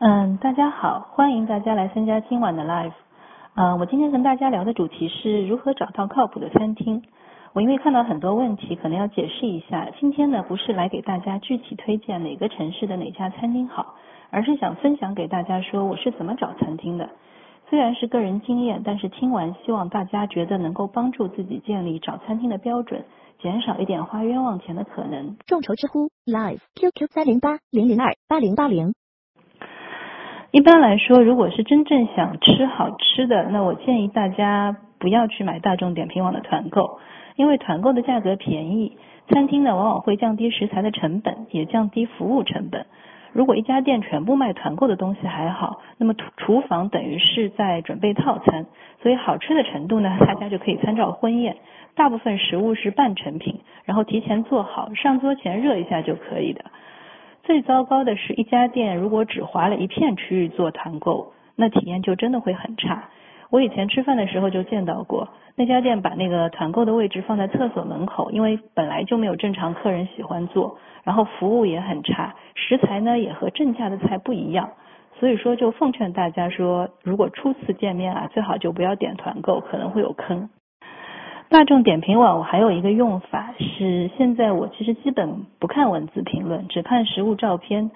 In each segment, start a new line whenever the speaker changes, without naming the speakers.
嗯，大家好，欢迎大家来参加今晚的 live。呃，我今天跟大家聊的主题是如何找到靠谱的餐厅。我因为看到很多问题，可能要解释一下。今天呢，不是来给大家具体推荐哪个城市的哪家餐厅好，而是想分享给大家说我是怎么找餐厅的。虽然是个人经验，但是听完希望大家觉得能够帮助自己建立找餐厅的标准，减少一点花冤枉钱的可能。
众筹知乎 live QQ 三零八零零二八零八零。
一般来说，如果是真正想吃好吃的，那我建议大家不要去买大众点评网的团购，因为团购的价格便宜，餐厅呢往往会降低食材的成本，也降低服务成本。如果一家店全部卖团购的东西还好，那么厨房等于是在准备套餐，所以好吃的程度呢，大家就可以参照婚宴，大部分食物是半成品，然后提前做好，上桌前热一下就可以的。最糟糕的是一家店如果只划了一片区域做团购，那体验就真的会很差。我以前吃饭的时候就见到过，那家店把那个团购的位置放在厕所门口，因为本来就没有正常客人喜欢坐，然后服务也很差，食材呢也和正价的菜不一样。所以说就奉劝大家说，如果初次见面啊，最好就不要点团购，可能会有坑。大众点评网我还有一个用法是，现在我其实基本不看文字评论，只看实物照片。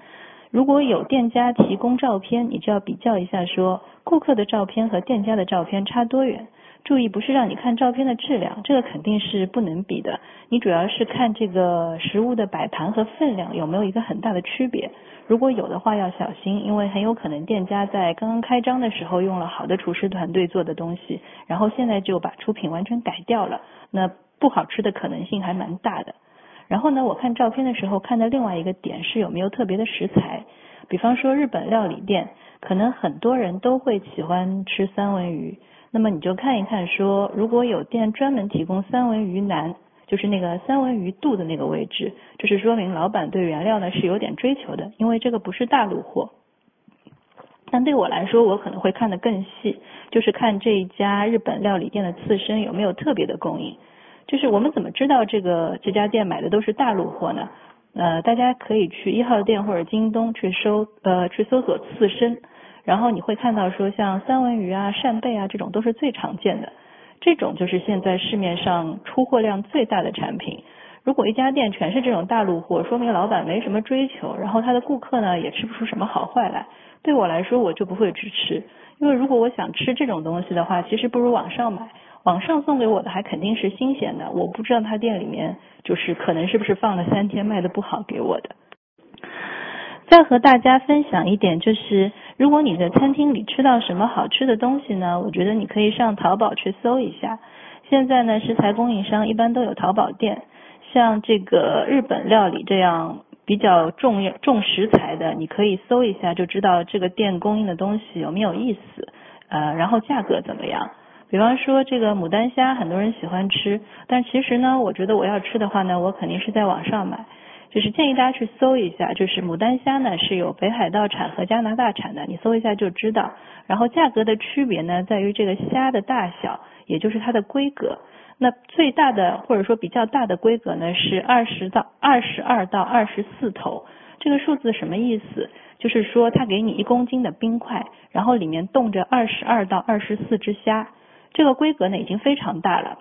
如果有店家提供照片，你就要比较一下，说顾客的照片和店家的照片差多远。注意，不是让你看照片的质量，这个肯定是不能比的。你主要是看这个食物的摆盘和分量有没有一个很大的区别。如果有的话要小心，因为很有可能店家在刚刚开张的时候用了好的厨师团队做的东西，然后现在就把出品完全改掉了，那不好吃的可能性还蛮大的。然后呢，我看照片的时候看的另外一个点是有没有特别的食材，比方说日本料理店，可能很多人都会喜欢吃三文鱼，那么你就看一看说，如果有店专门提供三文鱼腩。就是那个三文鱼肚的那个位置，就是说明老板对原料呢是有点追求的，因为这个不是大陆货。但对我来说，我可能会看得更细，就是看这一家日本料理店的刺身有没有特别的供应。就是我们怎么知道这个这家店买的都是大陆货呢？呃，大家可以去一号店或者京东去搜呃去搜索刺身，然后你会看到说像三文鱼啊、扇贝啊这种都是最常见的。这种就是现在市面上出货量最大的产品。如果一家店全是这种大陆货，说明老板没什么追求，然后他的顾客呢也吃不出什么好坏来。对我来说，我就不会去吃，因为如果我想吃这种东西的话，其实不如网上买。网上送给我的还肯定是新鲜的，我不知道他店里面就是可能是不是放了三天卖的不好给我的。再和大家分享一点，就是如果你在餐厅里吃到什么好吃的东西呢？我觉得你可以上淘宝去搜一下。现在呢，食材供应商一般都有淘宝店，像这个日本料理这样比较重重食材的，你可以搜一下就知道这个店供应的东西有没有意思，呃，然后价格怎么样。比方说这个牡丹虾，很多人喜欢吃，但其实呢，我觉得我要吃的话呢，我肯定是在网上买。就是建议大家去搜一下，就是牡丹虾呢是有北海道产和加拿大产的，你搜一下就知道。然后价格的区别呢，在于这个虾的大小，也就是它的规格。那最大的或者说比较大的规格呢是二十到二十二到二十四头，这个数字什么意思？就是说它给你一公斤的冰块，然后里面冻着二十二到二十四只虾，这个规格呢已经非常大了。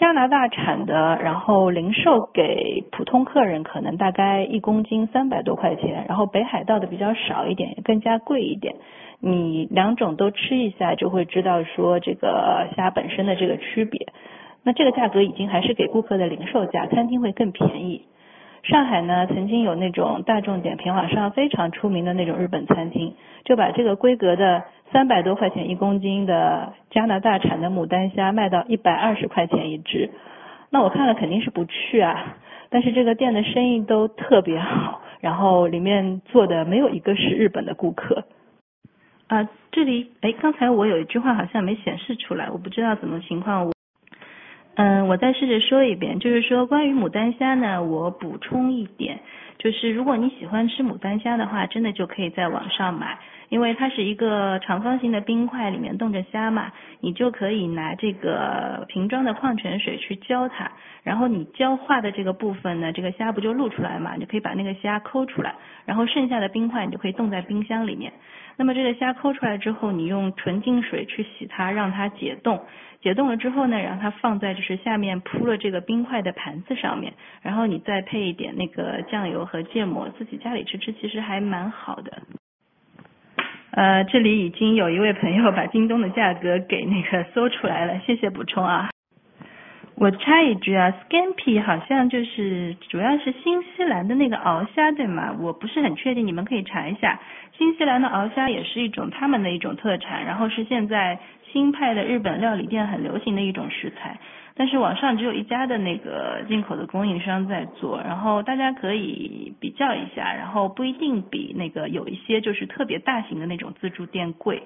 加拿大产的，然后零售给普通客人可能大概一公斤三百多块钱，然后北海道的比较少一点，更加贵一点。你两种都吃一下，就会知道说这个虾本身的这个区别。那这个价格已经还是给顾客的零售价，餐厅会更便宜。上海呢，曾经有那种大众点评网上非常出名的那种日本餐厅，就把这个规格的三百多块钱一公斤的加拿大产的牡丹虾卖到一百二十块钱一只。那我看了肯定是不去啊，但是这个店的生意都特别好，然后里面坐的没有一个是日本的顾客。啊，这里哎，刚才我有一句话好像没显示出来，我不知道怎么情况。我嗯，我再试着说一遍，就是说关于牡丹虾呢，我补充一点，就是如果你喜欢吃牡丹虾的话，真的就可以在网上买，因为它是一个长方形的冰块，里面冻着虾嘛，你就可以拿这个瓶装的矿泉水去浇它，然后你浇化的这个部分呢，这个虾不就露出来嘛，你可以把那个虾抠出来，然后剩下的冰块你就可以冻在冰箱里面。那么这个虾抠出来之后，你用纯净水去洗它，让它解冻。解冻了之后呢，让它放在就是下面铺了这个冰块的盘子上面，然后你再配一点那个酱油和芥末，自己家里吃吃其实还蛮好的。呃，这里已经有一位朋友把京东的价格给那个搜出来了，谢谢补充啊。我插一句啊，Scampi 好像就是主要是新西兰的那个鳌虾对吗？我不是很确定，你们可以查一下。新西兰的鳌虾也是一种他们的一种特产，然后是现在。新派的日本料理店很流行的一种食材，但是网上只有一家的那个进口的供应商在做，然后大家可以比较一下，然后不一定比那个有一些就是特别大型的那种自助店贵。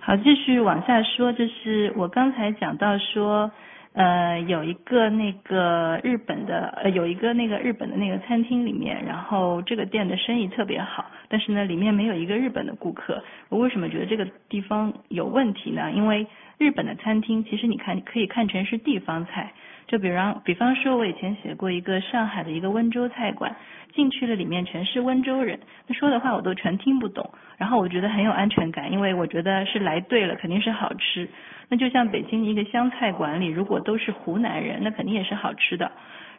好，继续往下说，就是我刚才讲到说。呃，有一个那个日本的，呃，有一个那个日本的那个餐厅里面，然后这个店的生意特别好，但是呢，里面没有一个日本的顾客。我为什么觉得这个地方有问题呢？因为日本的餐厅其实你看可以看成是地方菜，就比方比方说，我以前写过一个上海的一个温州菜馆，进去了里面全是温州人，他说的话我都全听不懂，然后我觉得很有安全感，因为我觉得是来对了，肯定是好吃。那就像北京一个湘菜馆里，如果都是湖南人，那肯定也是好吃的。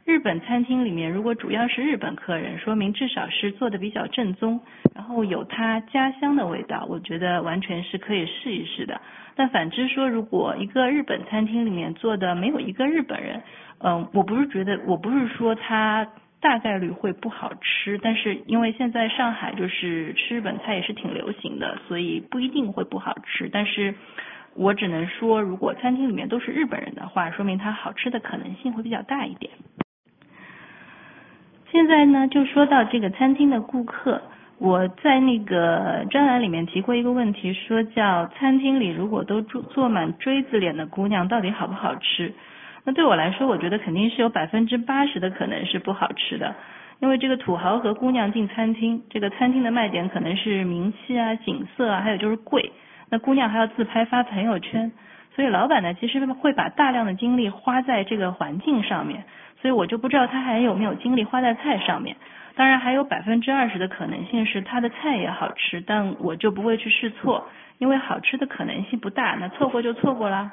日本餐厅里面，如果主要是日本客人，说明至少是做的比较正宗，然后有他家乡的味道，我觉得完全是可以试一试的。但反之说，如果一个日本餐厅里面做的没有一个日本人，嗯，我不是觉得，我不是说他大概率会不好吃，但是因为现在上海就是吃日本菜也是挺流行的，所以不一定会不好吃，但是。我只能说，如果餐厅里面都是日本人的话，说明它好吃的可能性会比较大一点。现在呢，就说到这个餐厅的顾客，我在那个专栏里面提过一个问题，说叫餐厅里如果都坐坐满锥子脸的姑娘，到底好不好吃？那对我来说，我觉得肯定是有百分之八十的可能是不好吃的，因为这个土豪和姑娘进餐厅，这个餐厅的卖点可能是名气啊、景色啊，还有就是贵。那姑娘还要自拍发朋友圈，所以老板呢其实会把大量的精力花在这个环境上面，所以我就不知道他还有没有精力花在菜上面。当然还有百分之二十的可能性是他的菜也好吃，但我就不会去试错，因为好吃的可能性不大，那错过就错过啦。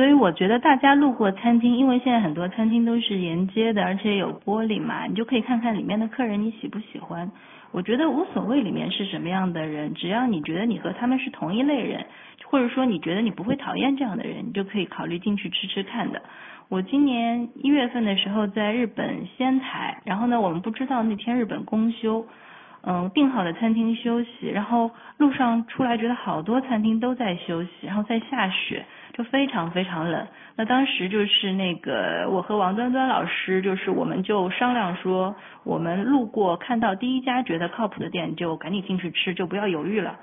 所以我觉得大家路过餐厅，因为现在很多餐厅都是沿街的，而且有玻璃嘛，你就可以看看里面的客人你喜不喜欢。我觉得无所谓里面是什么样的人，只要你觉得你和他们是同一类人，或者说你觉得你不会讨厌这样的人，你就可以考虑进去吃吃看的。我今年一月份的时候在日本仙台，然后呢，我们不知道那天日本公休，嗯，订好的餐厅休息，然后路上出来觉得好多餐厅都在休息，然后在下雪。就非常非常冷，那当时就是那个我和王端端老师，就是我们就商量说，我们路过看到第一家觉得靠谱的店，就赶紧进去吃，就不要犹豫了。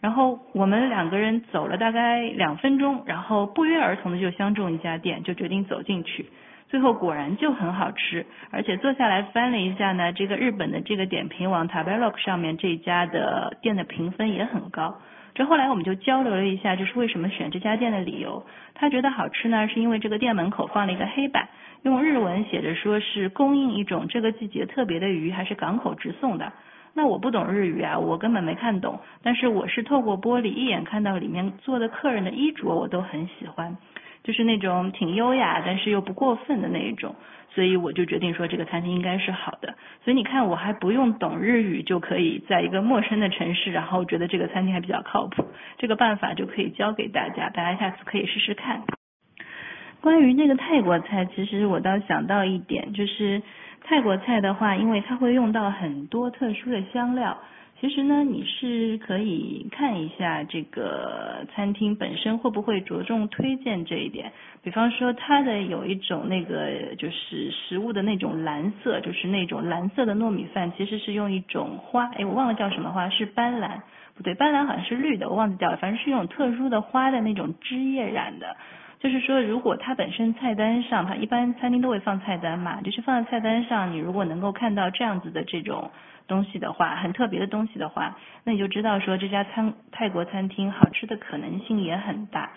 然后我们两个人走了大概两分钟，然后不约而同的就相中一家店，就决定走进去。最后果然就很好吃，而且坐下来翻了一下呢，这个日本的这个点评网 Tabelog 上面这家的店的评分也很高。这后来我们就交流了一下，就是为什么选这家店的理由。他觉得好吃呢，是因为这个店门口放了一个黑板，用日文写着说是供应一种这个季节特别的鱼，还是港口直送的。那我不懂日语啊，我根本没看懂。但是我是透过玻璃一眼看到里面坐的客人的衣着，我都很喜欢，就是那种挺优雅，但是又不过分的那一种。所以我就决定说这个餐厅应该是好的。所以你看，我还不用懂日语就可以在一个陌生的城市，然后觉得这个餐厅还比较靠谱。这个办法就可以教给大家，大家下次可以试试看。关于那个泰国菜，其实我倒想到一点，就是泰国菜的话，因为它会用到很多特殊的香料。其实呢，你是可以看一下这个餐厅本身会不会着重推荐这一点。比方说，它的有一种那个就是食物的那种蓝色，就是那种蓝色的糯米饭，其实是用一种花，哎，我忘了叫什么花，是斑斓，不对，斑斓好像是绿的，我忘记掉了，反正是一种特殊的花的那种枝叶染的。就是说，如果它本身菜单上，它一般餐厅都会放菜单嘛，就是放在菜单上，你如果能够看到这样子的这种东西的话，很特别的东西的话，那你就知道说这家餐泰国餐厅好吃的可能性也很大。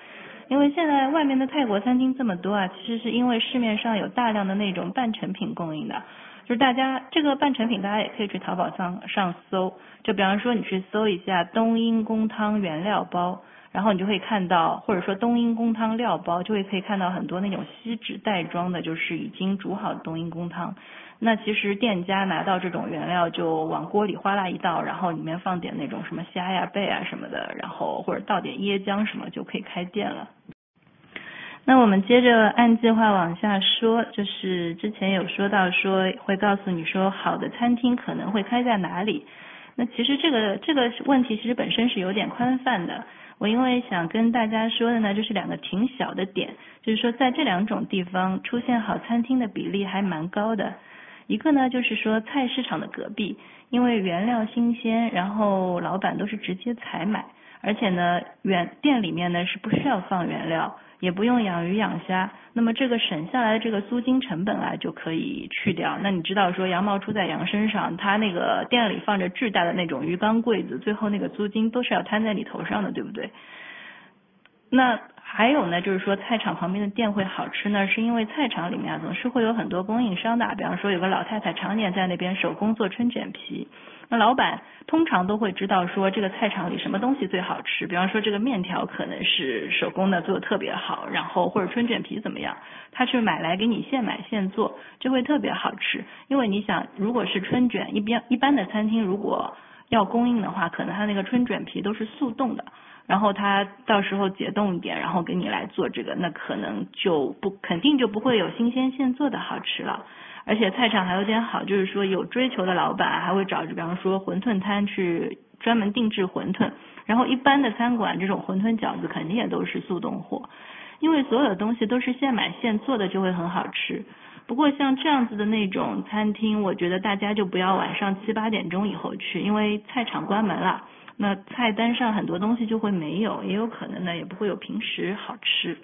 因为现在外面的泰国餐厅这么多啊，其实是因为市面上有大量的那种半成品供应的，就是大家这个半成品，大家也可以去淘宝上上搜，就比方说你去搜一下冬阴功汤原料包，然后你就会看到，或者说冬阴功汤料包，就会可以看到很多那种锡纸袋装的，就是已经煮好的冬阴功汤。那其实店家拿到这种原料就往锅里哗啦一倒，然后里面放点那种什么虾呀、贝啊什么的，然后或者倒点椰浆什么就可以开店了。那我们接着按计划往下说，就是之前有说到说会告诉你说好的餐厅可能会开在哪里。那其实这个这个问题其实本身是有点宽泛的。我因为想跟大家说的呢，就是两个挺小的点，就是说在这两种地方出现好餐厅的比例还蛮高的。一个呢，就是说菜市场的隔壁，因为原料新鲜，然后老板都是直接采买，而且呢，原店里面呢是不需要放原料，也不用养鱼养虾，那么这个省下来的这个租金成本啊就可以去掉。那你知道说羊毛出在羊身上，他那个店里放着巨大的那种鱼缸柜子，最后那个租金都是要摊在你头上的，对不对？那。还有呢，就是说菜场旁边的店会好吃呢，是因为菜场里面啊总是会有很多供应商的，比方说有个老太太常年在那边手工做春卷皮，那老板通常都会知道说这个菜场里什么东西最好吃，比方说这个面条可能是手工的做的特别好，然后或者春卷皮怎么样，他去买来给你现买现做，就会特别好吃。因为你想，如果是春卷，一边一般的餐厅如果要供应的话，可能他那个春卷皮都是速冻的。然后他到时候解冻一点，然后给你来做这个，那可能就不肯定就不会有新鲜现做的好吃了。而且菜场还有点好，就是说有追求的老板还会找，比方说馄饨摊去专门定制馄饨。然后一般的餐馆这种馄饨饺子肯定也都是速冻货，因为所有的东西都是现买现做的，就会很好吃。不过像这样子的那种餐厅，我觉得大家就不要晚上七八点钟以后去，因为菜场关门了。那菜单上很多东西就会没有，也有可能呢，也不会有平时好吃。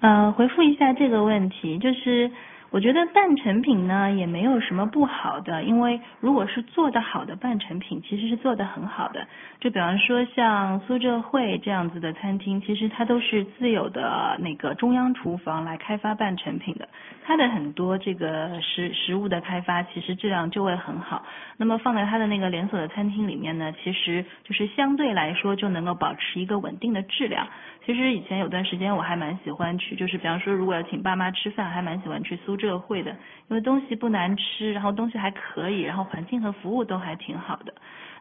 嗯，回复一下这个问题，就是。我觉得半成品呢也没有什么不好的，因为如果是做得好的半成品，其实是做得很好的。就比方说像苏浙汇这样子的餐厅，其实它都是自有的那个中央厨房来开发半成品的，它的很多这个食食物的开发其实质量就会很好。那么放在它的那个连锁的餐厅里面呢，其实就是相对来说就能够保持一个稳定的质量。其实以前有段时间我还蛮喜欢去，就是比方说如果要请爸妈吃饭，还蛮喜欢去苏浙社会的，因为东西不难吃，然后东西还可以，然后环境和服务都还挺好的。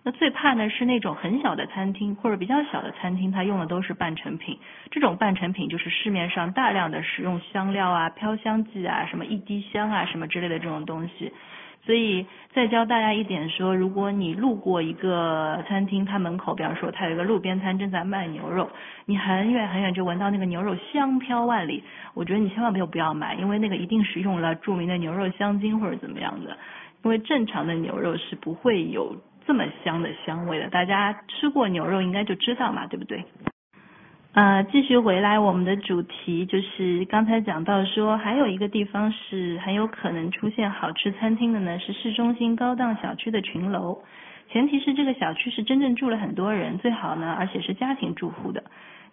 那最怕呢是那种很小的餐厅或者比较小的餐厅，它用的都是半成品，这种半成品就是市面上大量的使用香料啊、飘香剂啊、什么一滴香啊什么之类的这种东西。所以再教大家一点说，如果你路过一个餐厅，它门口，比方说它有一个路边摊正在卖牛肉，你很远很远就闻到那个牛肉香飘万里，我觉得你千万不要不要买，因为那个一定是用了著名的牛肉香精或者怎么样的，因为正常的牛肉是不会有这么香的香味的。大家吃过牛肉应该就知道嘛，对不对？呃，继续回来，我们的主题就是刚才讲到说，还有一个地方是很有可能出现好吃餐厅的呢，是市中心高档小区的群楼。前提是这个小区是真正住了很多人，最好呢，而且是家庭住户的。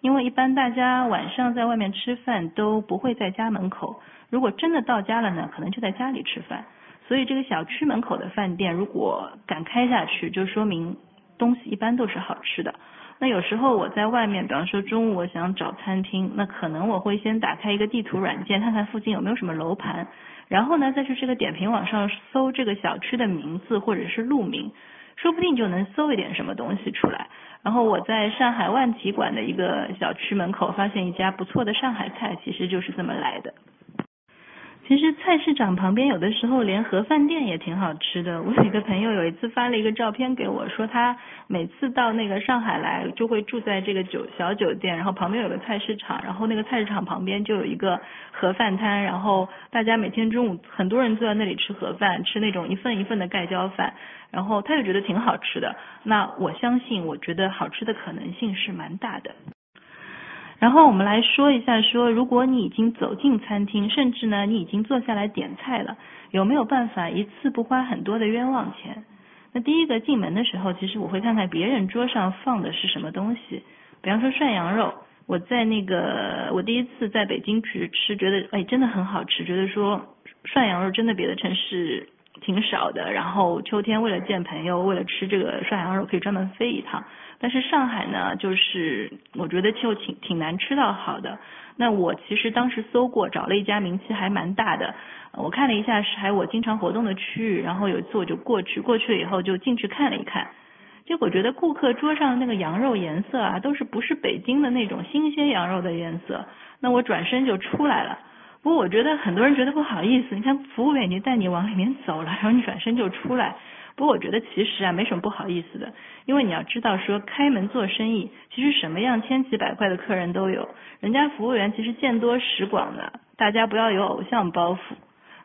因为一般大家晚上在外面吃饭都不会在家门口，如果真的到家了呢，可能就在家里吃饭。所以这个小区门口的饭店如果敢开下去，就说明东西一般都是好吃的。那有时候我在外面，比方说中午我想找餐厅，那可能我会先打开一个地图软件，看看附近有没有什么楼盘，然后呢再去这个点评网上搜这个小区的名字或者是路名，说不定就能搜一点什么东西出来。然后我在上海万体馆的一个小区门口发现一家不错的上海菜，其实就是这么来的。其实菜市场旁边有的时候连盒饭店也挺好吃的。我有一个朋友有一次发了一个照片给我，说他每次到那个上海来就会住在这个酒小酒店，然后旁边有个菜市场，然后那个菜市场旁边就有一个盒饭摊，然后大家每天中午很多人坐在那里吃盒饭，吃那种一份一份的盖浇饭，然后他就觉得挺好吃的。那我相信，我觉得好吃的可能性是蛮大的。然后我们来说一下，说如果你已经走进餐厅，甚至呢你已经坐下来点菜了，有没有办法一次不花很多的冤枉钱？那第一个进门的时候，其实我会看看别人桌上放的是什么东西，比方说涮羊肉，我在那个我第一次在北京去吃，觉得哎真的很好吃，觉得说涮羊肉真的别的城市挺少的，然后秋天为了见朋友，为了吃这个涮羊肉可以专门飞一趟。但是上海呢，就是我觉得就挺挺难吃到好的。那我其实当时搜过，找了一家名气还蛮大的，我看了一下是还我经常活动的区域，然后有一次我就过去，过去了以后就进去看了一看，结果觉得顾客桌上那个羊肉颜色啊，都是不是北京的那种新鲜羊肉的颜色。那我转身就出来了。不过我觉得很多人觉得不好意思，你看服务员已经带你往里面走了，然后你转身就出来。不过我觉得其实啊没什么不好意思的，因为你要知道说开门做生意，其实什么样千奇百怪的客人都有，人家服务员其实见多识广的，大家不要有偶像包袱。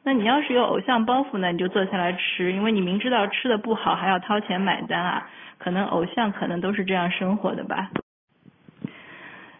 那你要是有偶像包袱呢，你就坐下来吃，因为你明知道吃的不好还要掏钱买单啊，可能偶像可能都是这样生活的吧。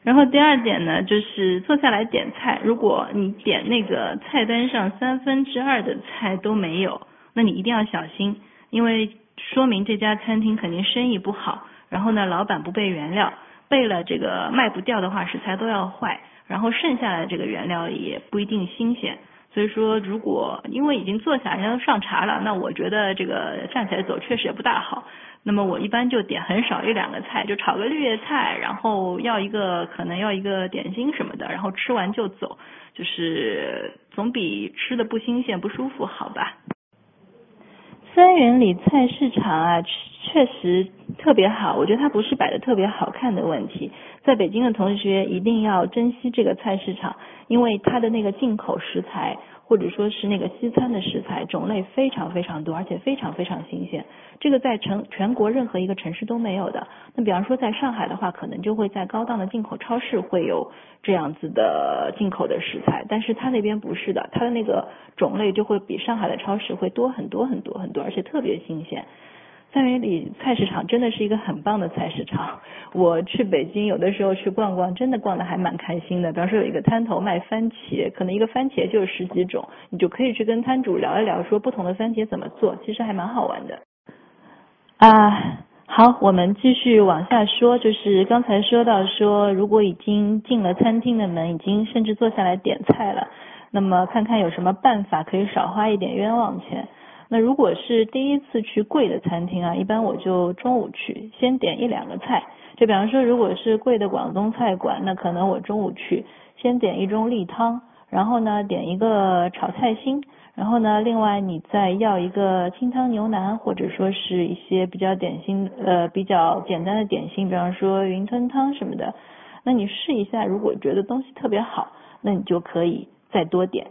然后第二点呢，就是坐下来点菜，如果你点那个菜单上三分之二的菜都没有，那你一定要小心。因为说明这家餐厅肯定生意不好，然后呢，老板不备原料，备了这个卖不掉的话，食材都要坏，然后剩下的这个原料也不一定新鲜。所以说，如果因为已经坐下，人家都上茶了，那我觉得这个站起来走确实也不大好。那么我一般就点很少一两个菜，就炒个绿叶菜，然后要一个可能要一个点心什么的，然后吃完就走，就是总比吃的不新鲜不舒服好吧。三元里菜市场啊，确实特别好。我觉得它不是摆的特别好看的问题。在北京的同学一定要珍惜这个菜市场，因为它的那个进口食材。或者说是那个西餐的食材种类非常非常多，而且非常非常新鲜，这个在成全国任何一个城市都没有的。那比方说在上海的话，可能就会在高档的进口超市会有这样子的进口的食材，但是它那边不是的，它的那个种类就会比上海的超市会多很多很多很多，而且特别新鲜。三元里菜市场真的是一个很棒的菜市场。我去北京有的时候去逛逛，真的逛的还蛮开心的。比方说有一个摊头卖番茄，可能一个番茄就十几种，你就可以去跟摊主聊一聊，说不同的番茄怎么做，其实还蛮好玩的。啊，好，我们继续往下说，就是刚才说到说，如果已经进了餐厅的门，已经甚至坐下来点菜了，那么看看有什么办法可以少花一点冤枉钱。那如果是第一次去贵的餐厅啊，一般我就中午去，先点一两个菜。就比方说，如果是贵的广东菜馆，那可能我中午去，先点一盅例汤，然后呢点一个炒菜心，然后呢另外你再要一个清汤牛腩，或者说是一些比较点心呃比较简单的点心，比方说云吞汤什么的。那你试一下，如果觉得东西特别好，那你就可以再多点。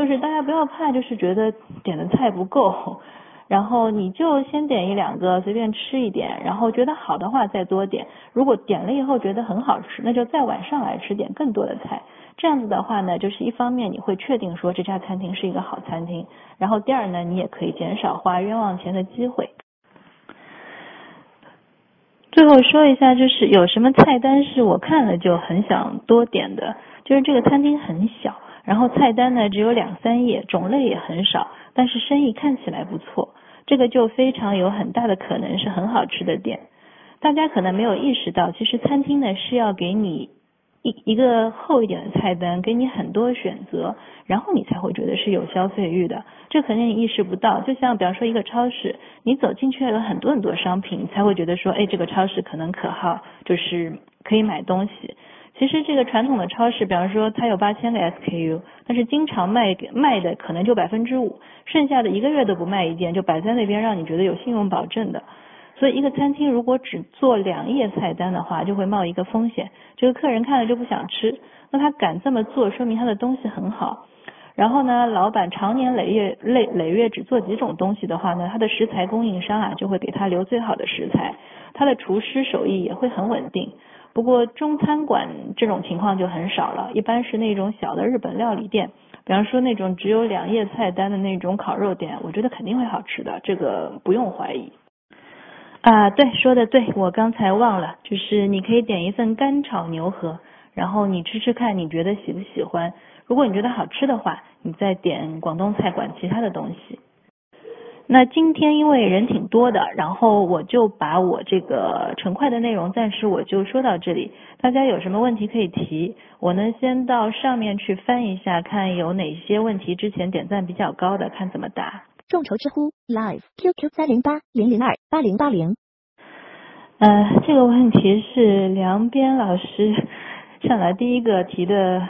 就是大家不要怕，就是觉得点的菜不够，然后你就先点一两个，随便吃一点，然后觉得好的话再多点。如果点了以后觉得很好吃，那就再晚上来吃点更多的菜。这样子的话呢，就是一方面你会确定说这家餐厅是一个好餐厅，然后第二呢，你也可以减少花冤枉钱的机会。最后说一下，就是有什么菜单是我看了就很想多点的，就是这个餐厅很小。然后菜单呢只有两三页，种类也很少，但是生意看起来不错，这个就非常有很大的可能是很好吃的店。大家可能没有意识到，其实餐厅呢是要给你一一个厚一点的菜单，给你很多选择，然后你才会觉得是有消费欲的。这可能你意识不到，就像比方说一个超市，你走进去有很多很多商品，你才会觉得说，哎，这个超市可能可好，就是可以买东西。其实这个传统的超市，比方说它有八千个 SKU，但是经常卖卖的可能就百分之五，剩下的一个月都不卖一件，就摆在那边让你觉得有信用保证的。所以一个餐厅如果只做两页菜单的话，就会冒一个风险，这个客人看了就不想吃。那他敢这么做，说明他的东西很好。然后呢，老板长年累月累累月只做几种东西的话呢，他的食材供应商啊就会给他留最好的食材，他的厨师手艺也会很稳定。不过中餐馆这种情况就很少了，一般是那种小的日本料理店，比方说那种只有两页菜单的那种烤肉店，我觉得肯定会好吃的，这个不用怀疑。啊，对，说的对，我刚才忘了，就是你可以点一份干炒牛河。然后你吃吃看，你觉得喜不喜欢？如果你觉得好吃的话，你再点广东菜馆其他的东西。那今天因为人挺多的，然后我就把我这个成块的内容暂时我就说到这里。大家有什么问题可以提，我呢先到上面去翻一下，看有哪些问题之前点赞比较高的，看怎么答。
众筹知乎 Live QQ 三零八零零二八零八零。
呃，这个问题是梁边老师上来第一个提的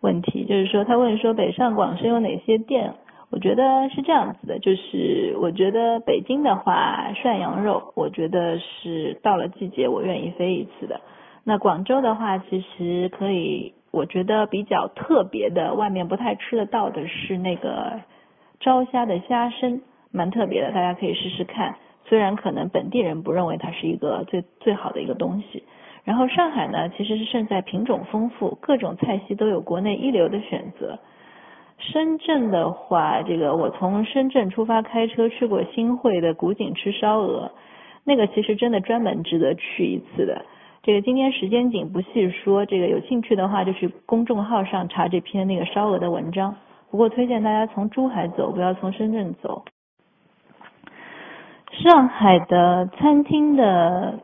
问题，就是说他问说北上广深有哪些店？我觉得是这样子的，就是我觉得北京的话，涮羊肉，我觉得是到了季节我愿意飞一次的。那广州的话，其实可以，我觉得比较特别的，外面不太吃得到的是那个招虾的虾身，蛮特别的，大家可以试试看。虽然可能本地人不认为它是一个最最好的一个东西。然后上海呢，其实是胜在品种丰富，各种菜系都有国内一流的选择。深圳的话，这个我从深圳出发开车去过新会的古井吃烧鹅，那个其实真的专门值得去一次的。这个今天时间紧不细说，这个有兴趣的话就去公众号上查这篇那个烧鹅的文章。不过推荐大家从珠海走，不要从深圳走。上海的餐厅的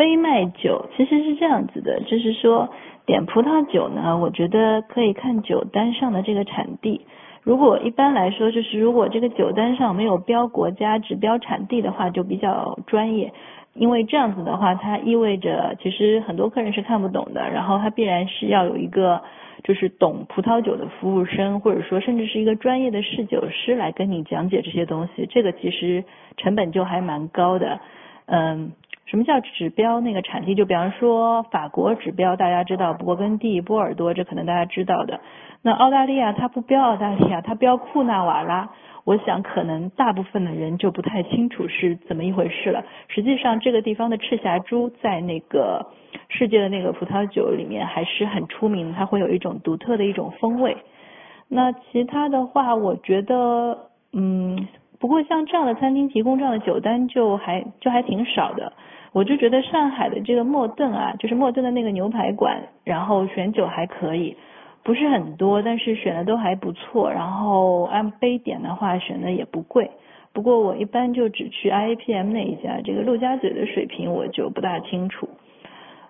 杯卖酒其实是这样子的，就是说。点葡萄酒呢，我觉得可以看酒单上的这个产地。如果一般来说，就是如果这个酒单上没有标国家，只标产地的话，就比较专业。因为这样子的话，它意味着其实很多客人是看不懂的。然后它必然是要有一个就是懂葡萄酒的服务生，或者说甚至是一个专业的侍酒师来跟你讲解这些东西。这个其实成本就还蛮高的，嗯。什么叫指标那个产地？就比方说法国指标，大家知道勃艮第、波尔多，这可能大家知道的。那澳大利亚它不标澳大利亚，它标库纳瓦拉。我想可能大部分的人就不太清楚是怎么一回事了。实际上这个地方的赤霞珠在那个世界的那个葡萄酒里面还是很出名，它会有一种独特的一种风味。那其他的话，我觉得，嗯，不过像这样的餐厅提供这样的酒单就还就还挺少的。我就觉得上海的这个莫顿啊，就是莫顿的那个牛排馆，然后选酒还可以，不是很多，但是选的都还不错。然后按杯点的话，选的也不贵。不过我一般就只去 IAPM 那一家，这个陆家嘴的水平我就不大清楚。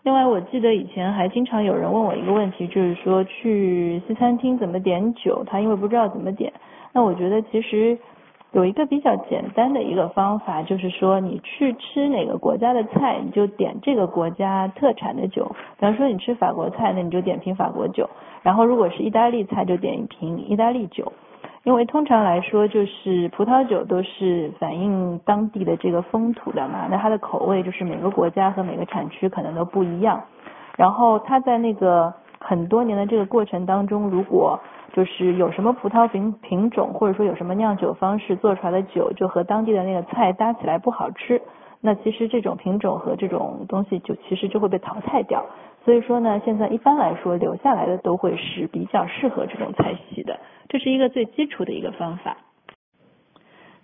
另外，我记得以前还经常有人问我一个问题，就是说去西餐厅怎么点酒，他因为不知道怎么点。那我觉得其实。有一个比较简单的一个方法，就是说你去吃哪个国家的菜，你就点这个国家特产的酒。比方说你吃法国菜，那你就点瓶法国酒。然后如果是意大利菜，就点一瓶意大利酒。因为通常来说，就是葡萄酒都是反映当地的这个风土的嘛，那它的口味就是每个国家和每个产区可能都不一样。然后它在那个很多年的这个过程当中，如果就是有什么葡萄品品种，或者说有什么酿酒方式做出来的酒，就和当地的那个菜搭起来不好吃，那其实这种品种和这种东西就其实就会被淘汰掉。所以说呢，现在一般来说留下来的都会是比较适合这种菜系的，这是一个最基础的一个方法。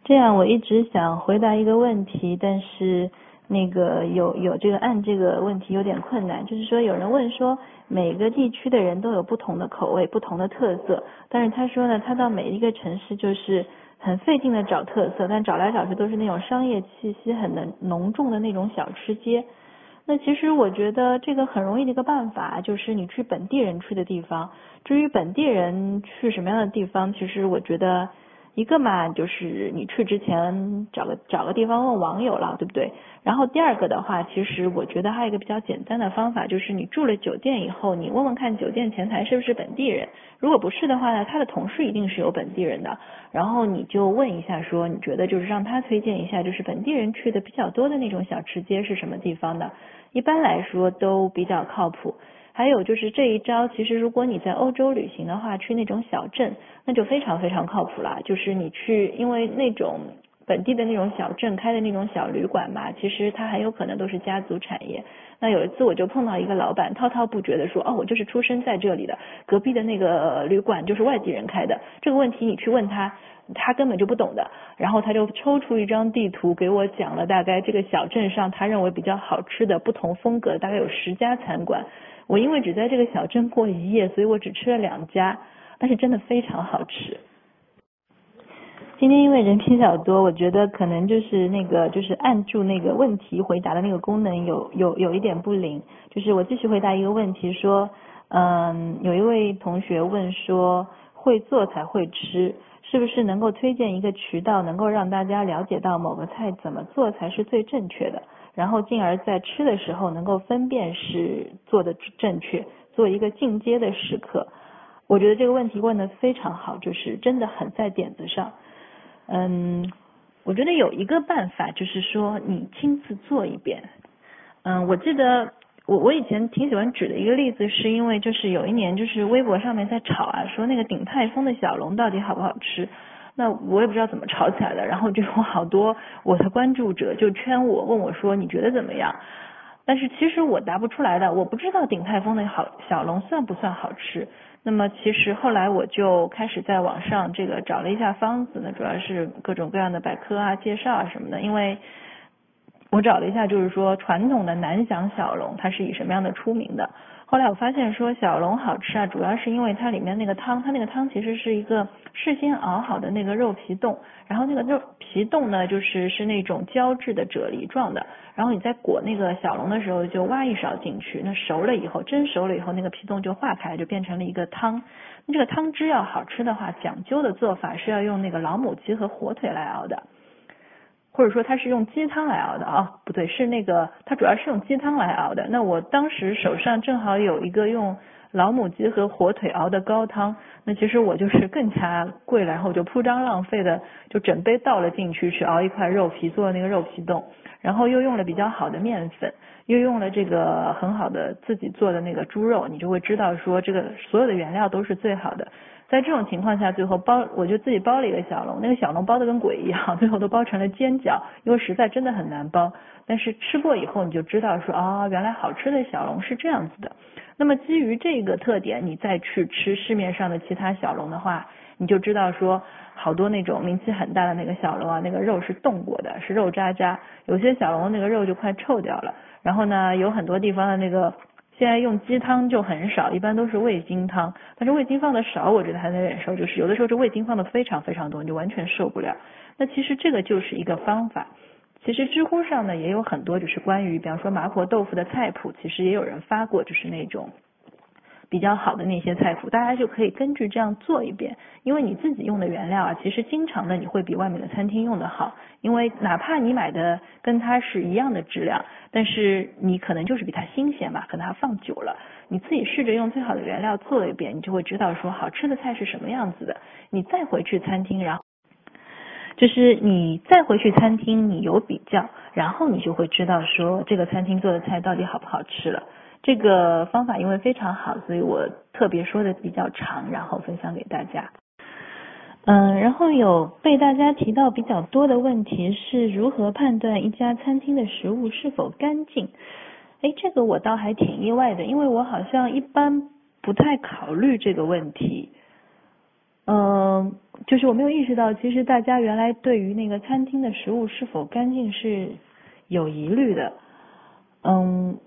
这样我一直想回答一个问题，但是。那个有有这个按这个问题有点困难，就是说有人问说每个地区的人都有不同的口味、不同的特色，但是他说呢，他到每一个城市就是很费劲的找特色，但找来找去都是那种商业气息很浓浓重的那种小吃街。那其实我觉得这个很容易的一个办法就是你去本地人去的地方。至于本地人去什么样的地方，其实我觉得。一个嘛，就是你去之前找个找个地方问网友了，对不对？然后第二个的话，其实我觉得还有一个比较简单的方法，就是你住了酒店以后，你问问看酒店前台是不是本地人。如果不是的话呢，他的同事一定是有本地人的。然后你就问一下，说你觉得就是让他推荐一下，就是本地人去的比较多的那种小吃街是什么地方的？一般来说都比较靠谱。还有就是这一招，其实如果你在欧洲旅行的话，去那种小镇，那就非常非常靠谱了。就是你去，因为那种本地的那种小镇开的那种小旅馆嘛，其实它很有可能都是家族产业。那有一次我就碰到一个老板滔滔不绝的说，哦，我就是出生在这里的，隔壁的那个旅馆就是外地人开的。这个问题你去问他，他根本就不懂的。然后他就抽出一张地图给我讲了大概这个小镇上他认为比较好吃的不同风格大概有十家餐馆。我因为只在这个小镇过一夜，所以我只吃了两家，但是真的非常好吃。今天因为人比较多，我觉得可能就是那个就是按住那个问题回答的那个功能有有有一点不灵。就是我继续回答一个问题，说，嗯，有一位同学问说，会做才会吃，是不是能够推荐一个渠道，能够让大家了解到某个菜怎么做才是最正确的，然后进而在吃的时候能够分辨是做的正确，做一个进阶的时刻。我觉得这个问题问的非常好，就是真的很在点子上。嗯，我觉得有一个办法，就是说你亲自做一遍。嗯，我记得我我以前挺喜欢举的一个例子，是因为就是有一年就是微博上面在吵啊，说那个鼎泰丰的小龙到底好不好吃。那我也不知道怎么吵起来的，然后就有好多我的关注者就圈我，问我说你觉得怎么样？但是其实我答不出来的，我不知道鼎泰丰的好小龙算不算好吃。那么其实后来我就开始在网上这个找了一下方子呢，主要是各种各样的百科啊、介绍啊什么的。因为我找了一下，就是说传统的南翔小龙它是以什么样的出名的。后来我发现说小龙好吃啊，主要是因为它里面那个汤，它那个汤其实是一个事先熬好的那个肉皮冻，然后那个肉皮冻呢就是是那种胶质的啫喱状的，然后你在裹那个小龙的时候就挖一勺进去，那熟了以后蒸熟了以后那个皮冻就化开，就变成了一个汤。那这个汤汁要好吃的话，讲究的做法是要用那个老母鸡和火腿来熬的。或者说它是用鸡汤来熬的啊？不对，是那个它主要是用鸡汤来熬的。那我当时手上正好有一个用老母鸡和火腿熬的高汤，那其实我就是更加贵了，然后就铺张浪费的就整杯倒了进去，去熬一块肉皮做那个肉皮冻，然后又用了比较好的面粉，又用了这个很好的自己做的那个猪肉，你就会知道说这个所有的原料都是最好的。在这种情况下，最后包我就自己包了一个小笼，那个小笼包的跟鬼一样，最后都包成了煎饺，因为实在真的很难包。但是吃过以后你就知道说啊，原来好吃的小笼是这样子的。那么基于这个特点，你再去吃市面上的其他小笼的话，你就知道说好多那种名气很大的那个小笼啊，那个肉是冻过的，是肉渣渣，有些小笼那个肉就快臭掉了。然后呢，有很多地方的那个。现在用鸡汤就很少，一般都是味精汤。但是味精放的少，我觉得还能忍受。就是有的时候这味精放的非常非常多，你就完全受不了。那其实这个就是一个方法。其实知乎上呢也有很多就是关于，比方说麻婆豆腐的菜谱，其实也有人发过，就是那种。比较好的那些菜谱，大家就可以根据这样做一遍。因为你自己用的原料啊，其实经常的你会比外面的餐厅用的好。因为哪怕你买的跟它是一样的质量，但是你可能就是比它新鲜吧，可能它放久了。你自己试着用最好的原料做一遍，你就会知道说好吃的菜是什么样子的。你再回去餐厅，然后就是你再回去餐厅，你有比较，然后你就会知道说这个餐厅做的菜到底好不好吃了。这个方法因为非常好，所以我特别说的比较长，然后分享给大家。嗯，然后有被大家提到比较多的问题是如何判断一家餐厅的食物是否干净？哎，这个我倒还挺意外的，因为我好像一般不太考虑这个问题。嗯，就是我没有意识到，其实大家原来对于那个餐厅的食物是否干净是有疑虑的。嗯。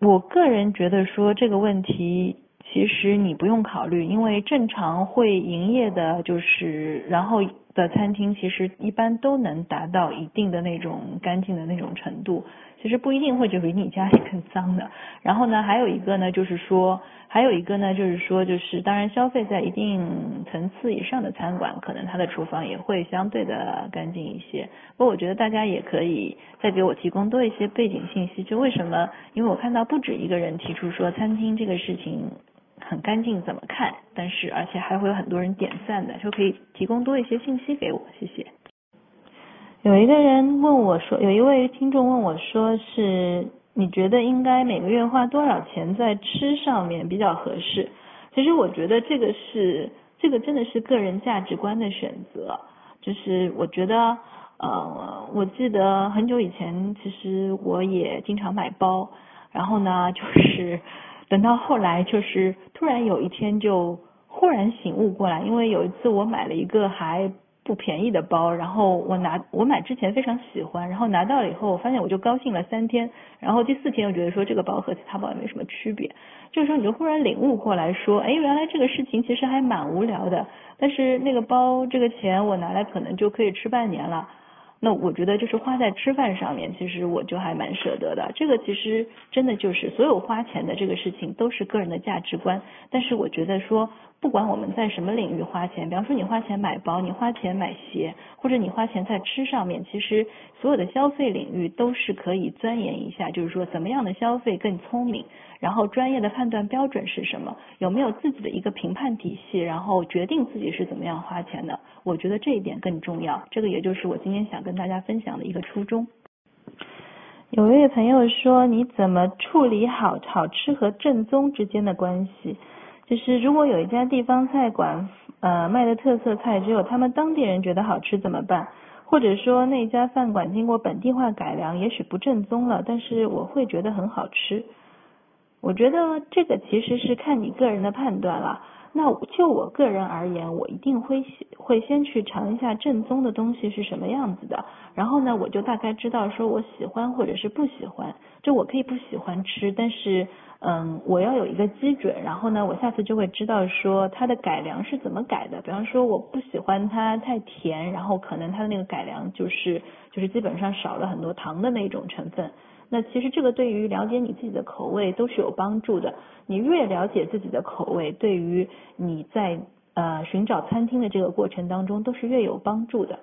我个人觉得说这个问题，其实你不用考虑，因为正常会营业的，就是然后的餐厅，其实一般都能达到一定的那种干净的那种程度。其实不一定会就比你家里更脏的。然后呢，还有一个呢，就是说，还有一个呢，就是说，就是当然消费在一定层次以上的餐馆，可能它的厨房也会相对的干净一些。不过我觉得大家也可以再给我提供多一些背景信息，就为什么？因为我看到不止一个人提出说餐厅这个事情很干净，怎么看？但是而且还会有很多人点赞的，就可以提供多一些信息给我，谢谢。有一个人问我说，有一位听众问我说，是你觉得应该每个月花多少钱在吃上面比较合适？其实我觉得这个是，这个真的是个人价值观的选择。就是我觉得，呃，我记得很久以前，其实我也经常买包，然后呢，就是等到后来，就是突然有一天就忽然醒悟过来，因为有一次我买了一个还。不便宜的包，然后我拿我买之前非常喜欢，然后拿到了以后，我发现我就高兴了三天，然后第四天我觉得说这个包和其他包也没什么区别，这个时候你就忽然领悟过来说，哎，原来这个事情其实还蛮无聊的，但是那个包这个钱我拿来可能就可以吃半年了。那我觉得就是花在吃饭上面，其实我就还蛮舍得的。这个其实真的就是所有花钱的这个事情都是个人的价值观。但是我觉得说，不管我们在什么领域花钱，比方说你花钱买包，你花钱买鞋，或者你花钱在吃上面，其实所有的消费领域都是可以钻研一下，就是说怎么样的消费更聪明。然后专业的判断标准是什么？有没有自己的一个评判体系？然后决定自己是怎么样花钱的？我觉得这一点更重要。这个也就是我今天想跟大家分享的一个初衷。有一位朋友说，你怎么处理好好吃和正宗之间的关系？就是如果有一家地方菜馆，呃，卖的特色菜只有他们当地人觉得好吃怎么办？或者说那家饭馆经过本地化改良，也许不正宗了，但是我会觉得很好吃。我觉得这个其实是看你个人的判断了。那就我个人而言，我一定会会先去尝一下正宗的东西是什么样子的。然后呢，我就大概知道说我喜欢或者是不喜欢。就我可以不喜欢吃，但是嗯，我要有一个基准。然后呢，我下次就会知道说它的改良是怎么改的。比方说我不喜欢它太甜，然后可能它的那个改良就是就是基本上少了很多糖的那种成分。那其实这个对于了解你自己的口味都是有帮助的。你越了解自己的口味，对于你在呃寻找餐厅的这个过程当中都是越有帮助的。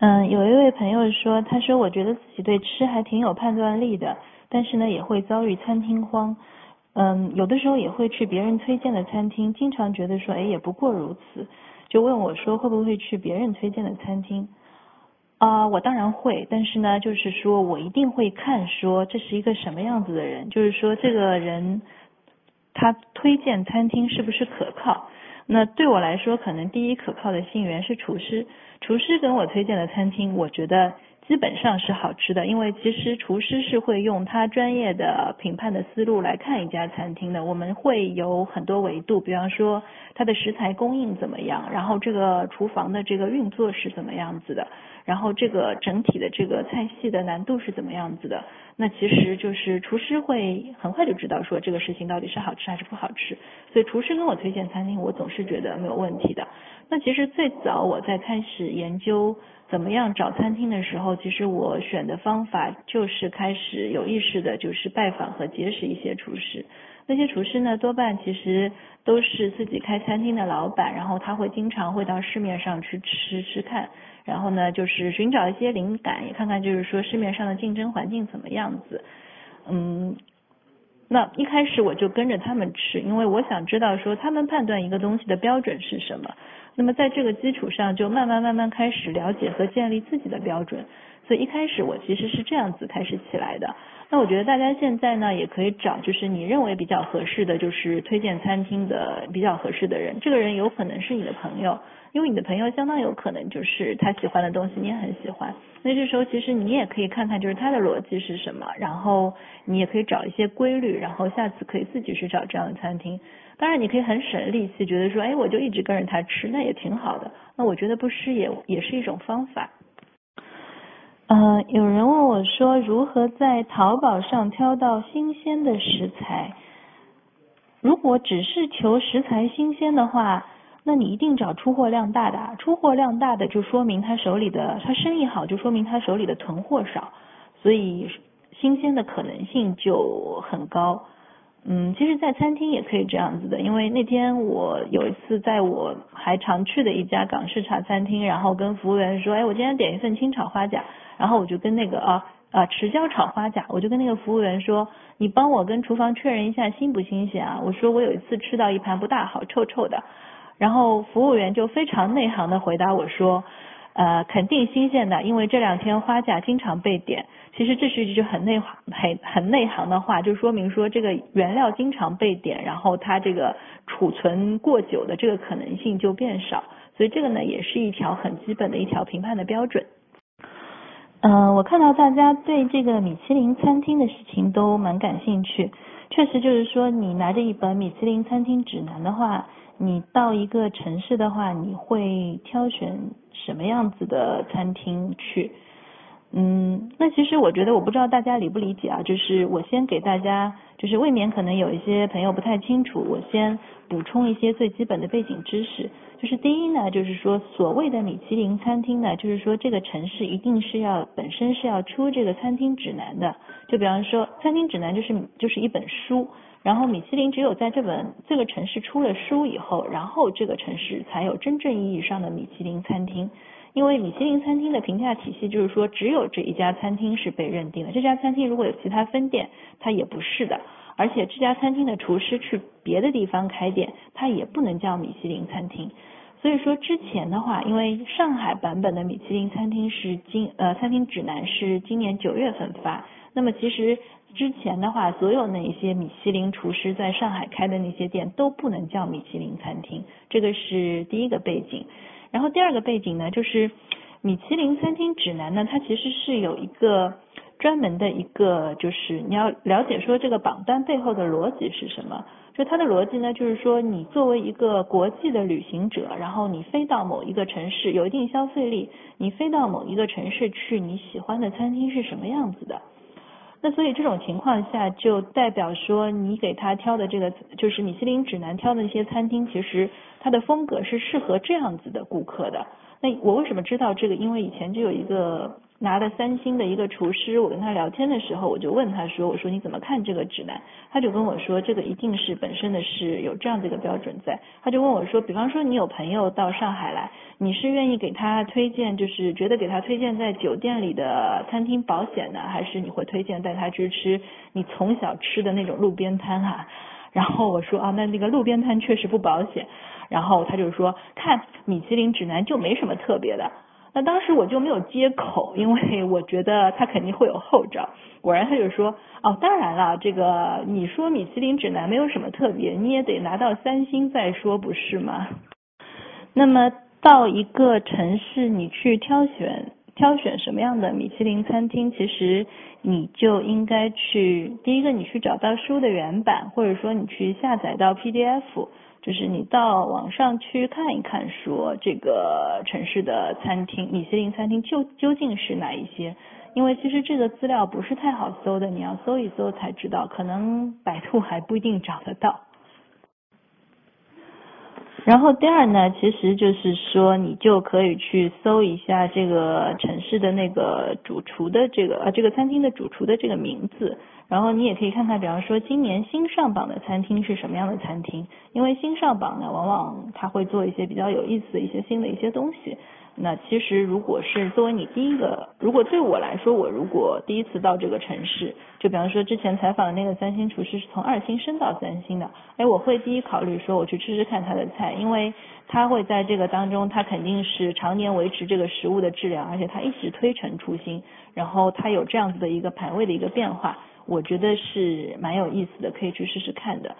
嗯，有一位朋友说，他说我觉得自己对吃还挺有判断力的，但是呢也会遭遇餐厅荒。嗯，有的时候也会去别人推荐的餐厅，经常觉得说，哎也不过如此，就问我说会不会去别人推荐的餐厅。啊，我当然会，但是呢，就是说我一定会看说这是一个什么样子的人，就是说这个人他推荐餐厅是不是可靠。那对我来说，可能第一可靠的信源是厨师，厨师跟我推荐的餐厅，我觉得。基本上是好吃的，因为其实厨师是会用他专业的评判的思路来看一家餐厅的。我们会有很多维度，比方说它的食材供应怎么样，然后这个厨房的这个运作是怎么样子的，然后这个整体的这个菜系的难度是怎么样子的。那其实就是厨师会很快就知道说这个事情到底是好吃还是不好吃。所以厨师跟我推荐餐厅，我总是觉得没有问题的。那其实最早我在开始研究。怎么样找餐厅的时候，其实我选的方法就是开始有意识的，就是拜访和结识一些厨师。那些厨师呢，多半其实都是自己开餐厅的老板，然后他会经常会到市面上去吃吃看，然后呢，就是寻找一些灵感，也看看就是说市面上的竞争环境怎么样子。嗯，那一开始我就跟着他们吃，因为我想知道说他们判断一个东西的标准是什么。那么在这个基础上，就慢慢慢慢开始了解和建立自己的标准。所以一开始我其实是这样子开始起来的。那我觉得大家现在呢，也可以找就是你认为比较合适的就是推荐餐厅的比较合适的人。这个人有可能是你的朋友，因为你的朋友相当有可能就是他喜欢的东西你也很喜欢。那这时候其实你也可以看看就是他的逻辑是什么，然后你也可以找一些规律，然后下次可以自己去找这样的餐厅。当然，你可以很省力气，觉得说，哎，我就一直跟着他吃，那也挺好的。那我觉得不吃也也是一种方法。嗯，有人问我说，如何在淘宝上挑到新鲜的食材？如果只是求食材新鲜的话，那你一定找出货量大的。出货量大的就说明他手里的他生意好，就说明他手里的囤货少，所以新鲜的可能性就很高。嗯，其实，在餐厅也可以这样子的，因为那天我有一次在我还常去的一家港式茶餐厅，然后跟服务员说，哎，我今天点一份清炒花甲，然后我就跟那个啊啊池椒炒花甲，我就跟那个服务员说，你帮我跟厨房确认一下新不新鲜啊？我说我有一次吃到一盘不大好，臭臭的，然后服务员就非常内行的回答我说。呃，肯定新鲜的，因为这两天花甲经常被点。其实这是一句很内行、很很内行的话，就说明说这个原料经常被点，然后它这个储存过久的这个可能性就变少。所以这个呢也是一条很基本的一条评判的标准。嗯，我看到大家对这个米其林餐厅的事情都蛮感兴趣。确实就是说，你拿着一本米其林餐厅指南的话，你到一个城市的话，你会挑选什么样子的餐厅去？嗯，那其实我觉得，我不知道大家理不理解啊。就是我先给大家，就是未免可能有一些朋友不太清楚，我先补充一些最基本的背景知识。就是第一呢，就是说所谓的米其林餐厅呢，就是说这个城市一定是要本身是要出这个餐厅指南的。就比方说，餐厅指南就是就是一本书，然后米其林只有在这本这个城市出了书以后，然后这个城市才有真正意义上的米其林餐厅。因为米其林餐厅的评价体系就是说，只有这一家餐厅是被认定的，这家餐厅如果有其他分店，它也不是的。而且这家餐厅的厨师去别的地方开店，它也不能叫米其林餐厅。所以说之前的话，因为上海版本的米其林餐厅是今呃餐厅指南是今年九月份发，那么其实之前的话，所有那一些米其林厨师在上海开的那些店都不能叫米其林餐厅，这个是第一个背景。然后第二个背景呢，就是米其林餐厅指南呢，它其实是有一个。专门的一个就是你要了解说这个榜单背后的逻辑是什么？就它的逻辑呢，就是说你作为一个国际的旅行者，然后你飞到某一个城市，有一定消费力，你飞到某一个城市去，你喜欢的餐厅是什么样子的？那所以这种情况下，就代表说你给他挑的这个就是米其林指南挑的那些餐厅，其实它的风格是适合这样子的顾客的。那我为什么知道这个？因为以前就有一个。拿了三星的一个厨师，我跟他聊天的时候，我就问他说：“我说你怎么看这个指南？”他就跟我说：“这个一定是本身的是有这样的一个标准在。”他就问我说：“比方说你有朋友到上海来，你是愿意给他推荐，就是觉得给他推荐在酒店里的餐厅保险呢，还是你会推荐带他去吃你从小吃的那种路边摊哈？”然后我说：“啊，那那个路边摊确实不保险。”然后他就说：“看米其林指南就没什么特别的。”那当时我就没有接口，因为我觉得他肯定会有后招。果然他就说，哦，当然了，这个你说米其林指南没有什么特别，你也得拿到三星再说，不是吗？那么到一个城市，你去挑选挑选什么样的米其林餐厅，其实你就应该去第一个，你去找到书的原版，或者说你去下载到 PDF。就是你到网上去看一看，说这个城市的餐厅，米其林餐厅究究竟是哪一些？因为其实这个资料不是太好搜的，你要搜一搜才知道，可能百度还不一定找得到。然后第二呢，其实就是说你就可以去搜一下这个城市的那个主厨的这个呃这个餐厅的主厨的这个名字。然后你也可以看看，比方说今年新上榜的餐厅是什么样的餐厅，因为新上榜呢，往往他会做一些比较有意思的一些新的一些东西。那其实如果是作为你第一个，如果对我来说，我如果第一次到这个城市，就比方说之前采访的那个三星厨师是从二星升到三星的，哎，我会第一考虑说我去吃吃看他的菜，因为他会在这个当中，他肯定是常年维持这个食物的质量，而且他一直推陈出新，然后他有这样子的一个排位的一个变化。我觉得是蛮有意思的，可以去试试看的。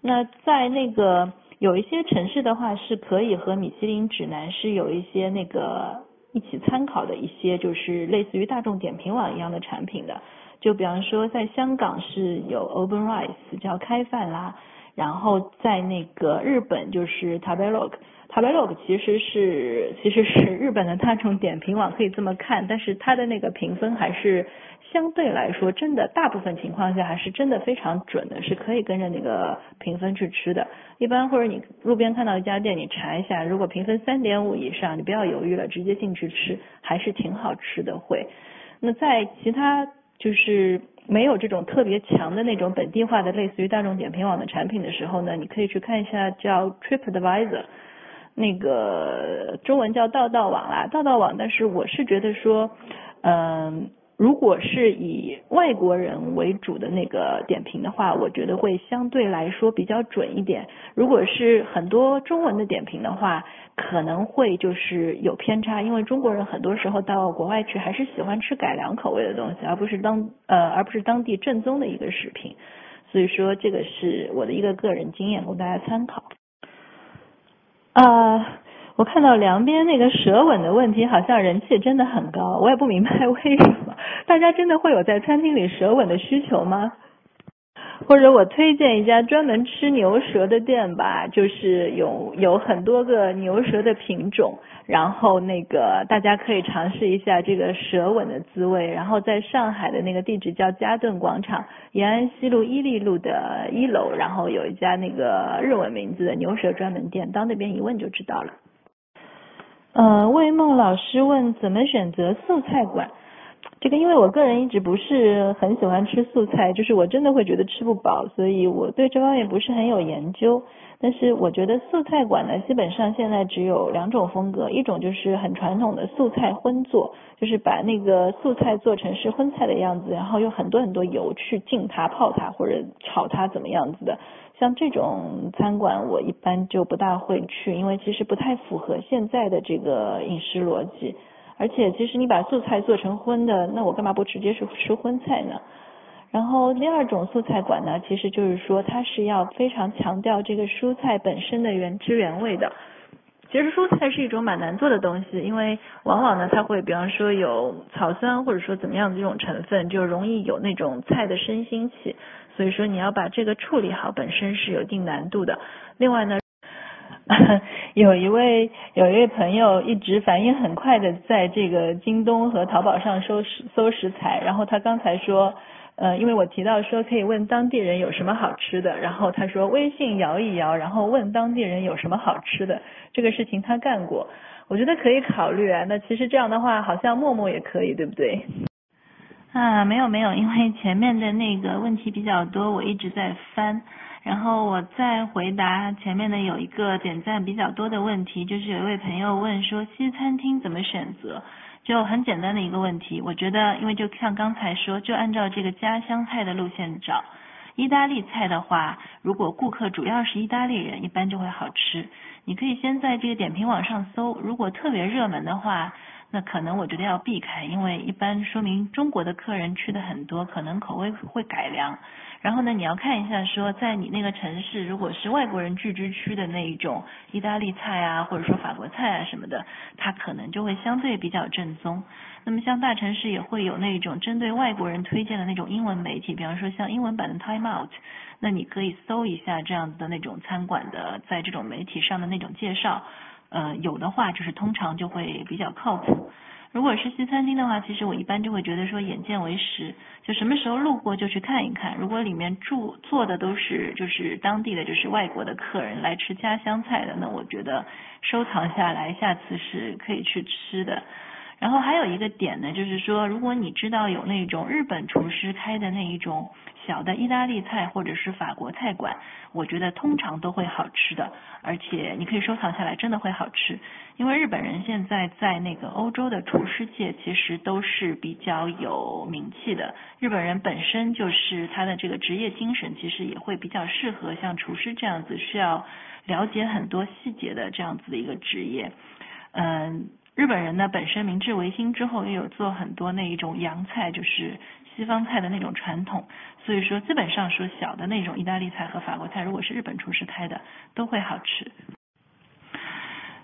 那在那个有一些城市的话，是可以和米其林指南是有一些那个一起参考的一些，就是类似于大众点评网一样的产品的。就比方说，在香港是有 Open Rice 叫开饭啦，然后在那个日本就是 Tabelog，Tabelog 其实是其实是日本的大众点评网，可以这么看，但是它的那个评分还是。相对来说，真的大部分情况下还是真的非常准的，是可以跟着那个评分去吃的。一般或者你路边看到一家店，你查一下，如果评分三点五以上，你不要犹豫了，直接进去吃，还是挺好吃的。会。那在其他就是没有这种特别强的那种本地化的，类似于大众点评网的产品的时候呢，你可以去看一下叫 TripAdvisor，那个中文叫道道网啦，道道网。但是我是觉得说，嗯。如果是以外国人为主的那个点评的话，我觉得会相对来说比较准一点。如果是很多中文的点评的话，可能会就是有偏差，因为中国人很多时候到国外去还是喜欢吃改良口味的东西，而不是当呃而不是当地正宗的一个食品。所以说这个是我的一个个人经验，供大家参考。啊。我看到梁边那个舌吻的问题，好像人气真的很高，我也不明白 为什么，大家真的会有在餐厅里舌吻的需求吗？或者我推荐一家专门吃牛舌的店吧，就是有有很多个牛舌的品种，然后那个大家可以尝试一下这个舌吻的滋味。然后在上海的那个地址叫嘉顿广场延安西路伊利路的一楼，然后有一家那个日文名字的牛舌专门店，到那边一问就知道了。呃，魏梦老师问怎么选择素菜馆。这个因为我个人一直不是很喜欢吃素菜，就是我真的会觉得吃不饱，所以我对这方面不是很有研究。但是我觉得素菜馆呢，基本上现在只有两种风格，一种就是很传统的素菜荤做，就是把那个素菜做成是荤菜的样子，然后用很多很多油去浸它、泡它或者炒它怎么样子的。像这种餐馆我一般就不大会去，因为其实不太符合现在的这个饮食逻辑。而且，其实你把素菜做成荤的，那我干嘛不直接是吃荤菜呢？然后第二种素菜馆呢，其实就是说它是要非常强调这个蔬菜本身的原汁原味的。其实蔬菜是一种蛮难做的东西，因为往往呢它会，比方说有草酸或者说怎么样的这种成分，就容易有那种菜的生腥气。所以说你要把这个处理好，本身是有一定难度的。另外呢。有一位有一位朋友一直反应很快的在这个京东和淘宝上搜食搜食材，然后他刚才说，呃，因为我提到说可以问当地人有什么好吃的，然后他说微信摇一摇，然后问当地人有什么好吃的，这个事情他干过，我觉得可以考虑啊。那其实这样的话，好像陌陌也可以，对不对？啊，没有没有，因为前面的那个问题比较多，我一直在翻。然后我再回答前面的有一个点赞比较多的问题，就是有一位朋友问说西餐厅怎么选择，就很简单的一个问题。我觉得，因为就像刚才说，就按照这个家乡菜的路线找。意大利菜的话，如果顾客主要是意大利人，一般就会好吃。你可以先在这个点评网上搜，如果特别热门的话，那可能我觉得要避开，因为一般说明中国的客人去的很多，可能口味会改良。然后呢，你要看一下说，在你那个城市，如果是外国人聚居区的那一种意大利菜啊，或者说法国菜啊什么的，它可能就会相对比较正宗。那么像大城市也会有那种针对外国人推荐的那种英文媒体，比方说像英文版的 Time Out，那你可以搜一下这样子的那种餐馆的在这种媒体上的那种介绍，呃，有的话就是通常就会比较靠谱。如果是西餐厅的话，其实我一般就会觉得说眼见为实，就什么时候路过就去看一看。如果里面住坐的都是就是当地的就是外国的客人来吃家乡菜的，那我觉得收藏下来，下次是可以去吃的。然后还有一个点呢，就是说，如果你知道有那种日本厨师开的那一种小的意大利菜或者是法国菜馆，我觉得通常都会好吃的，而且你可以收藏下来，真的会好吃。因为日本人现在在那个欧洲的厨师界其实都是比较有名气的，日本人本身就是他的这个职业精神，其实也会比较适合像厨师这样子需要了解很多细节的这样子的一个职业，嗯。日本人呢，本身明治维新之后，又有做很多那一种洋菜，就是西方菜的那种传统，所以说基本上说小的那种意大利菜和法国菜，如果是日本厨师开的，都会好吃。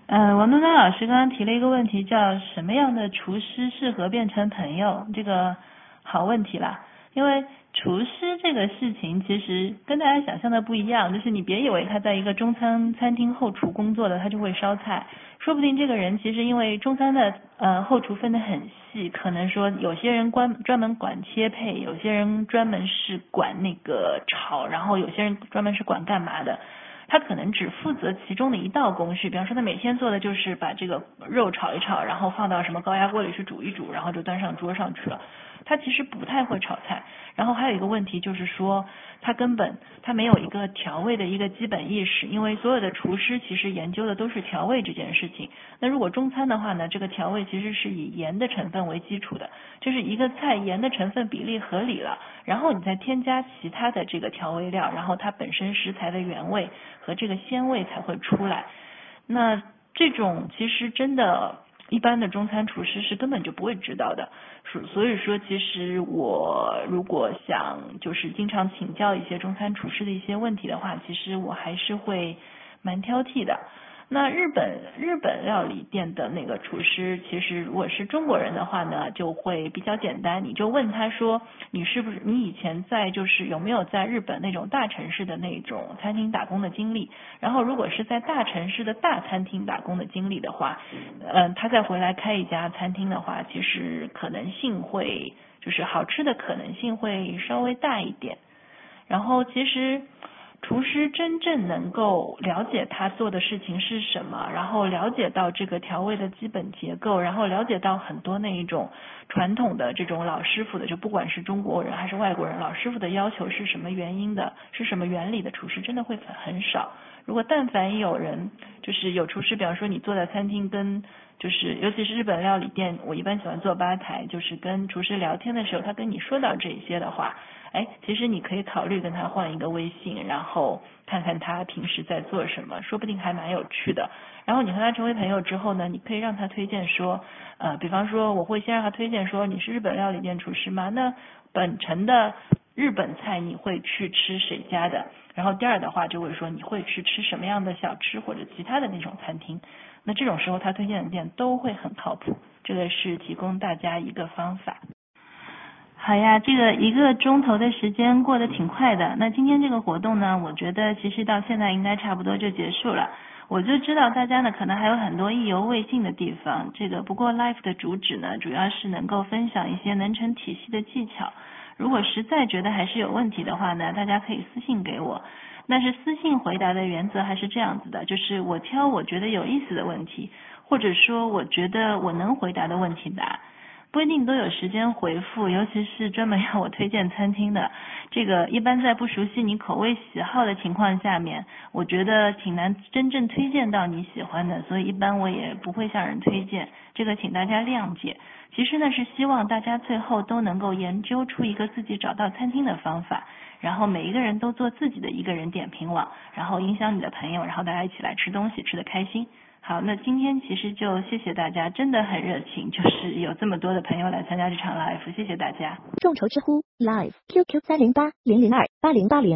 嗯，王东东老师刚刚提了一个问题，叫什么样的厨师适合变成朋友？这个好问题啦，因为。厨师这个事情其实跟大家想象的不一样，就是你别以为他在一个中餐餐厅后厨工作的他就会烧菜，说不定这个人其实因为中餐的呃后厨分得很细，可能说有些人专专门管切配，有些人专门是管那个炒，然后有些人专门是管干嘛的，他可能只负责其中的一道工序，比方说他每天做的就是把这个肉炒一炒，然后放到什么高压锅里去煮一煮，然后就端上桌上去了。他其实不太会炒菜，然后还有一个问题就是说，他根本他没有一个调味的一个基本意识，因为所有的厨师其实研究的都是调味这件事情。那如果中餐的话呢，这个调味其实是以盐的成分为基础的，就是一个菜盐的成分比例合理了，然后你再添加其他的这个调味料，然后它本身食材的原味和这个鲜味才会出来。那这种其实真的。一般的中餐厨师是根本就不会知道的，所所以说，其实我如果想就是经常请教一些中餐厨师的一些问题的话，其实我还是会蛮挑剔的。那日本日本料理店的那个厨师，其实如果是中国人的话呢，就会比较简单，你就问他说，你是不是你以前在就是有没有在日本那种大城市的那种餐厅打工的经历？然后如果是在大城市的大餐厅打工的经历的话，嗯，他再回来开一家餐厅的话，其实可能性会就是好吃的可能性会稍微大一点。然后其实。厨师真正能够了解他做的事情是什么，然后了解到这个调味的基本结构，然后了解到很多那一种传统的这种老师傅的，就不管是中国人还是外国人，老师傅的要求是什么原因的，是什么原理的厨师真的会很少。如果但凡有人就是有厨师，比方说你坐在餐厅跟就是尤其是日本料理店，我一般喜欢坐吧台，就是跟厨师聊天的时候，他跟你说到这些的话。哎，其实你可以考虑跟他换一个微信，然后看看他平时在做什么，说不定还蛮有趣的。然后你和他成为朋友之后呢，你可以让他推荐说，呃，比方说我会先让他推荐说你是日本料理店厨师吗？那本城的日本菜你会去吃谁家的？然后第二的话就会说你会去吃什么样的小吃或者其他的那种餐厅？那这种时候他推荐的店都会很靠谱。这个是提供大家一个方法。好呀，这个一个钟头的时间过得挺快的。那今天这个活动呢，我觉得其实到现在应该差不多就结束了。我就知道大家呢可能还有很多意犹未尽的地方。这个不过 Life 的主旨呢，主要是能够分享一些能成体系的技巧。如果实在觉得还是有问题的话呢，大家可以私信给我。但是私信回答的原则还是这样子的，就是我挑我觉得有意思的问题，或者说我觉得我能回答的问题答。不一定都有时间回复，尤其是专门要我推荐餐厅的，这个一般在不熟悉你口味喜好的情况下面，我觉得挺难真正推荐到你喜欢的，所以一般我也不会向人推荐，这个请大家谅解。其实呢是希望大家最后都能够研究出一个自己找到餐厅的方法，然后每一个人都做自己的一个人点评网，然后影响你的朋友，然后大家一起来吃东西，吃得开心。好，那今天其实就谢谢大家，真的很热情，就是有这么多的朋友来参加这场 live，谢谢大家。
众筹知乎 live QQ 三零八零零二八零八零。